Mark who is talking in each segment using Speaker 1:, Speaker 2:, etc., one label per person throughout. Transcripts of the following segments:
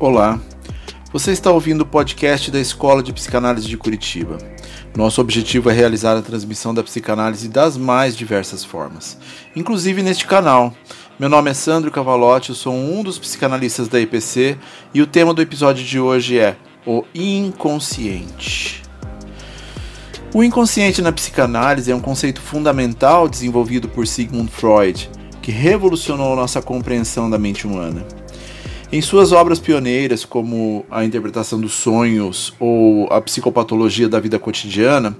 Speaker 1: Olá, você está ouvindo o podcast da Escola de Psicanálise de Curitiba. Nosso objetivo é realizar a transmissão da psicanálise das mais diversas formas, inclusive neste canal. Meu nome é Sandro Cavalotti, eu sou um dos psicanalistas da IPC e o tema do episódio de hoje é o inconsciente. O inconsciente na psicanálise é um conceito fundamental desenvolvido por Sigmund Freud, que revolucionou nossa compreensão da mente humana. Em suas obras pioneiras, como A Interpretação dos Sonhos ou A Psicopatologia da Vida Cotidiana,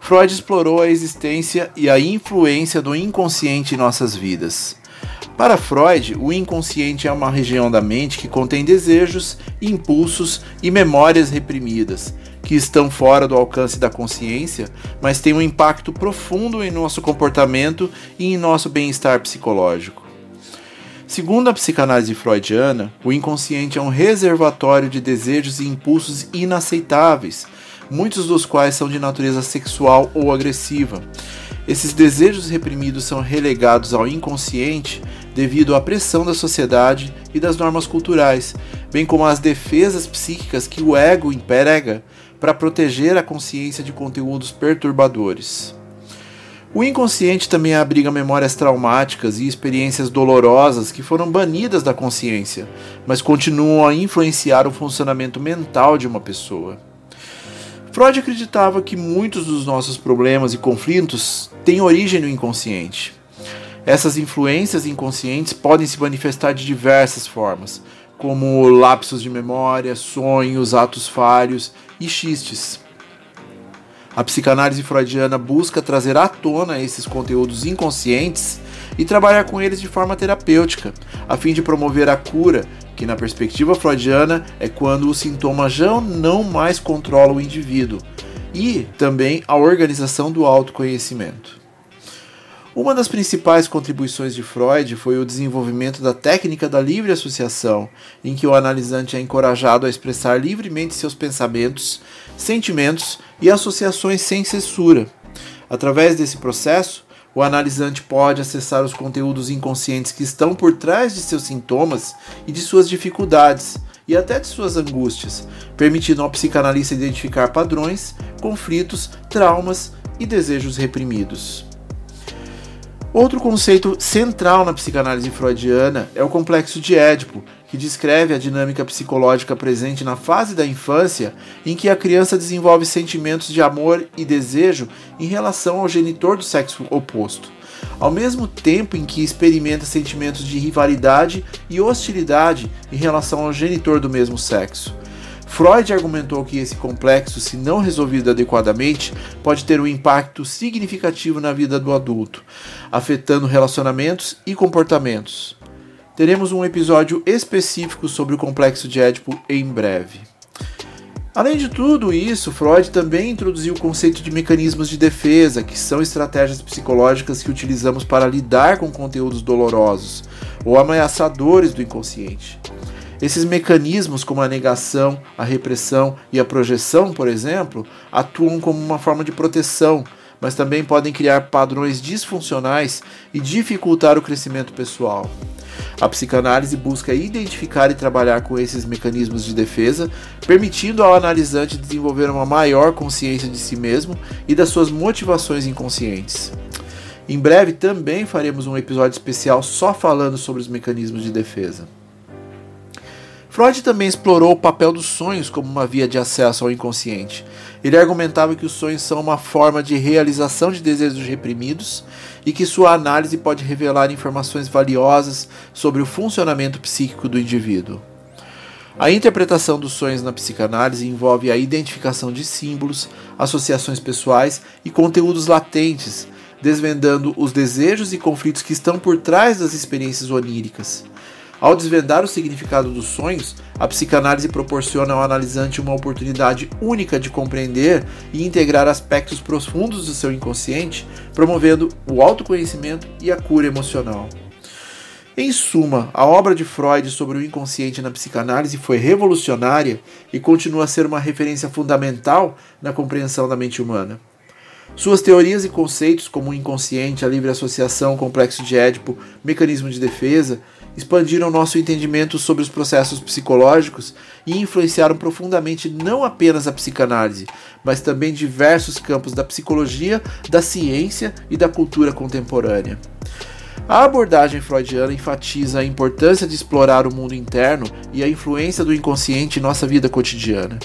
Speaker 1: Freud explorou a existência e a influência do inconsciente em nossas vidas. Para Freud, o inconsciente é uma região da mente que contém desejos, impulsos e memórias reprimidas, que estão fora do alcance da consciência, mas têm um impacto profundo em nosso comportamento e em nosso bem-estar psicológico. Segundo a psicanálise freudiana, o inconsciente é um reservatório de desejos e impulsos inaceitáveis, muitos dos quais são de natureza sexual ou agressiva. Esses desejos reprimidos são relegados ao inconsciente devido à pressão da sociedade e das normas culturais, bem como às defesas psíquicas que o ego emprega para proteger a consciência de conteúdos perturbadores. O inconsciente também abriga memórias traumáticas e experiências dolorosas que foram banidas da consciência, mas continuam a influenciar o funcionamento mental de uma pessoa. Freud acreditava que muitos dos nossos problemas e conflitos têm origem no inconsciente. Essas influências inconscientes podem se manifestar de diversas formas, como lapsos de memória, sonhos, atos falhos e xistes. A psicanálise freudiana busca trazer à tona esses conteúdos inconscientes e trabalhar com eles de forma terapêutica, a fim de promover a cura, que na perspectiva freudiana é quando o sintoma já não mais controla o indivíduo, e também a organização do autoconhecimento. Uma das principais contribuições de Freud foi o desenvolvimento da técnica da livre associação, em que o analisante é encorajado a expressar livremente seus pensamentos, sentimentos e associações sem censura. Através desse processo, o analisante pode acessar os conteúdos inconscientes que estão por trás de seus sintomas e de suas dificuldades, e até de suas angústias, permitindo ao psicanalista identificar padrões, conflitos, traumas e desejos reprimidos. Outro conceito central na psicanálise freudiana é o complexo de Édipo, que descreve a dinâmica psicológica presente na fase da infância em que a criança desenvolve sentimentos de amor e desejo em relação ao genitor do sexo oposto, ao mesmo tempo em que experimenta sentimentos de rivalidade e hostilidade em relação ao genitor do mesmo sexo. Freud argumentou que esse complexo, se não resolvido adequadamente, pode ter um impacto significativo na vida do adulto, afetando relacionamentos e comportamentos. Teremos um episódio específico sobre o complexo de Édipo em breve. Além de tudo isso, Freud também introduziu o conceito de mecanismos de defesa, que são estratégias psicológicas que utilizamos para lidar com conteúdos dolorosos ou ameaçadores do inconsciente. Esses mecanismos, como a negação, a repressão e a projeção, por exemplo, atuam como uma forma de proteção, mas também podem criar padrões disfuncionais e dificultar o crescimento pessoal. A psicanálise busca identificar e trabalhar com esses mecanismos de defesa, permitindo ao analisante desenvolver uma maior consciência de si mesmo e das suas motivações inconscientes. Em breve também faremos um episódio especial só falando sobre os mecanismos de defesa. Freud também explorou o papel dos sonhos como uma via de acesso ao inconsciente. Ele argumentava que os sonhos são uma forma de realização de desejos reprimidos e que sua análise pode revelar informações valiosas sobre o funcionamento psíquico do indivíduo. A interpretação dos sonhos na psicanálise envolve a identificação de símbolos, associações pessoais e conteúdos latentes, desvendando os desejos e conflitos que estão por trás das experiências oníricas. Ao desvendar o significado dos sonhos, a psicanálise proporciona ao analisante uma oportunidade única de compreender e integrar aspectos profundos do seu inconsciente, promovendo o autoconhecimento e a cura emocional. Em suma, a obra de Freud sobre o inconsciente na psicanálise foi revolucionária e continua a ser uma referência fundamental na compreensão da mente humana. Suas teorias e conceitos, como o inconsciente, a livre associação, complexo de Édipo, mecanismo de defesa, expandiram nosso entendimento sobre os processos psicológicos e influenciaram profundamente não apenas a psicanálise, mas também diversos campos da psicologia, da ciência e da cultura contemporânea. A abordagem freudiana enfatiza a importância de explorar o mundo interno e a influência do inconsciente em nossa vida cotidiana.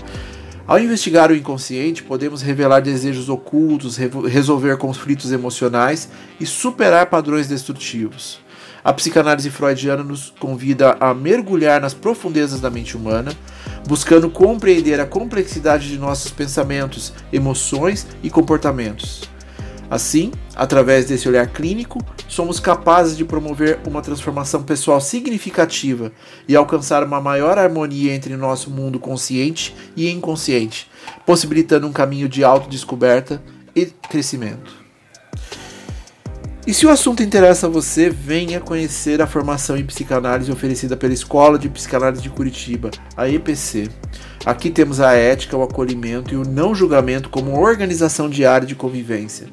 Speaker 1: Ao investigar o inconsciente, podemos revelar desejos ocultos, resolver conflitos emocionais e superar padrões destrutivos. A psicanálise freudiana nos convida a mergulhar nas profundezas da mente humana, buscando compreender a complexidade de nossos pensamentos, emoções e comportamentos. Assim, através desse olhar clínico, somos capazes de promover uma transformação pessoal significativa e alcançar uma maior harmonia entre nosso mundo consciente e inconsciente, possibilitando um caminho de autodescoberta e crescimento. E se o assunto interessa a você, venha conhecer a formação em psicanálise oferecida pela Escola de Psicanálise de Curitiba, a EPC. Aqui temos a ética, o acolhimento e o não julgamento como organização diária de convivência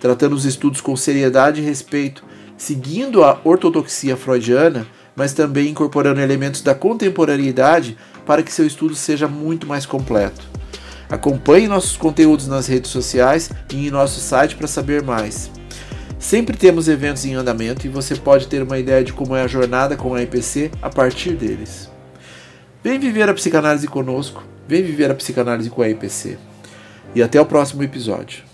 Speaker 1: tratando os estudos com seriedade e respeito, seguindo a ortodoxia freudiana, mas também incorporando elementos da contemporaneidade para que seu estudo seja muito mais completo. Acompanhe nossos conteúdos nas redes sociais e em nosso site para saber mais. Sempre temos eventos em andamento e você pode ter uma ideia de como é a jornada com a IPC a partir deles. Vem viver a psicanálise conosco, vem viver a psicanálise com a IPC. E até o próximo episódio.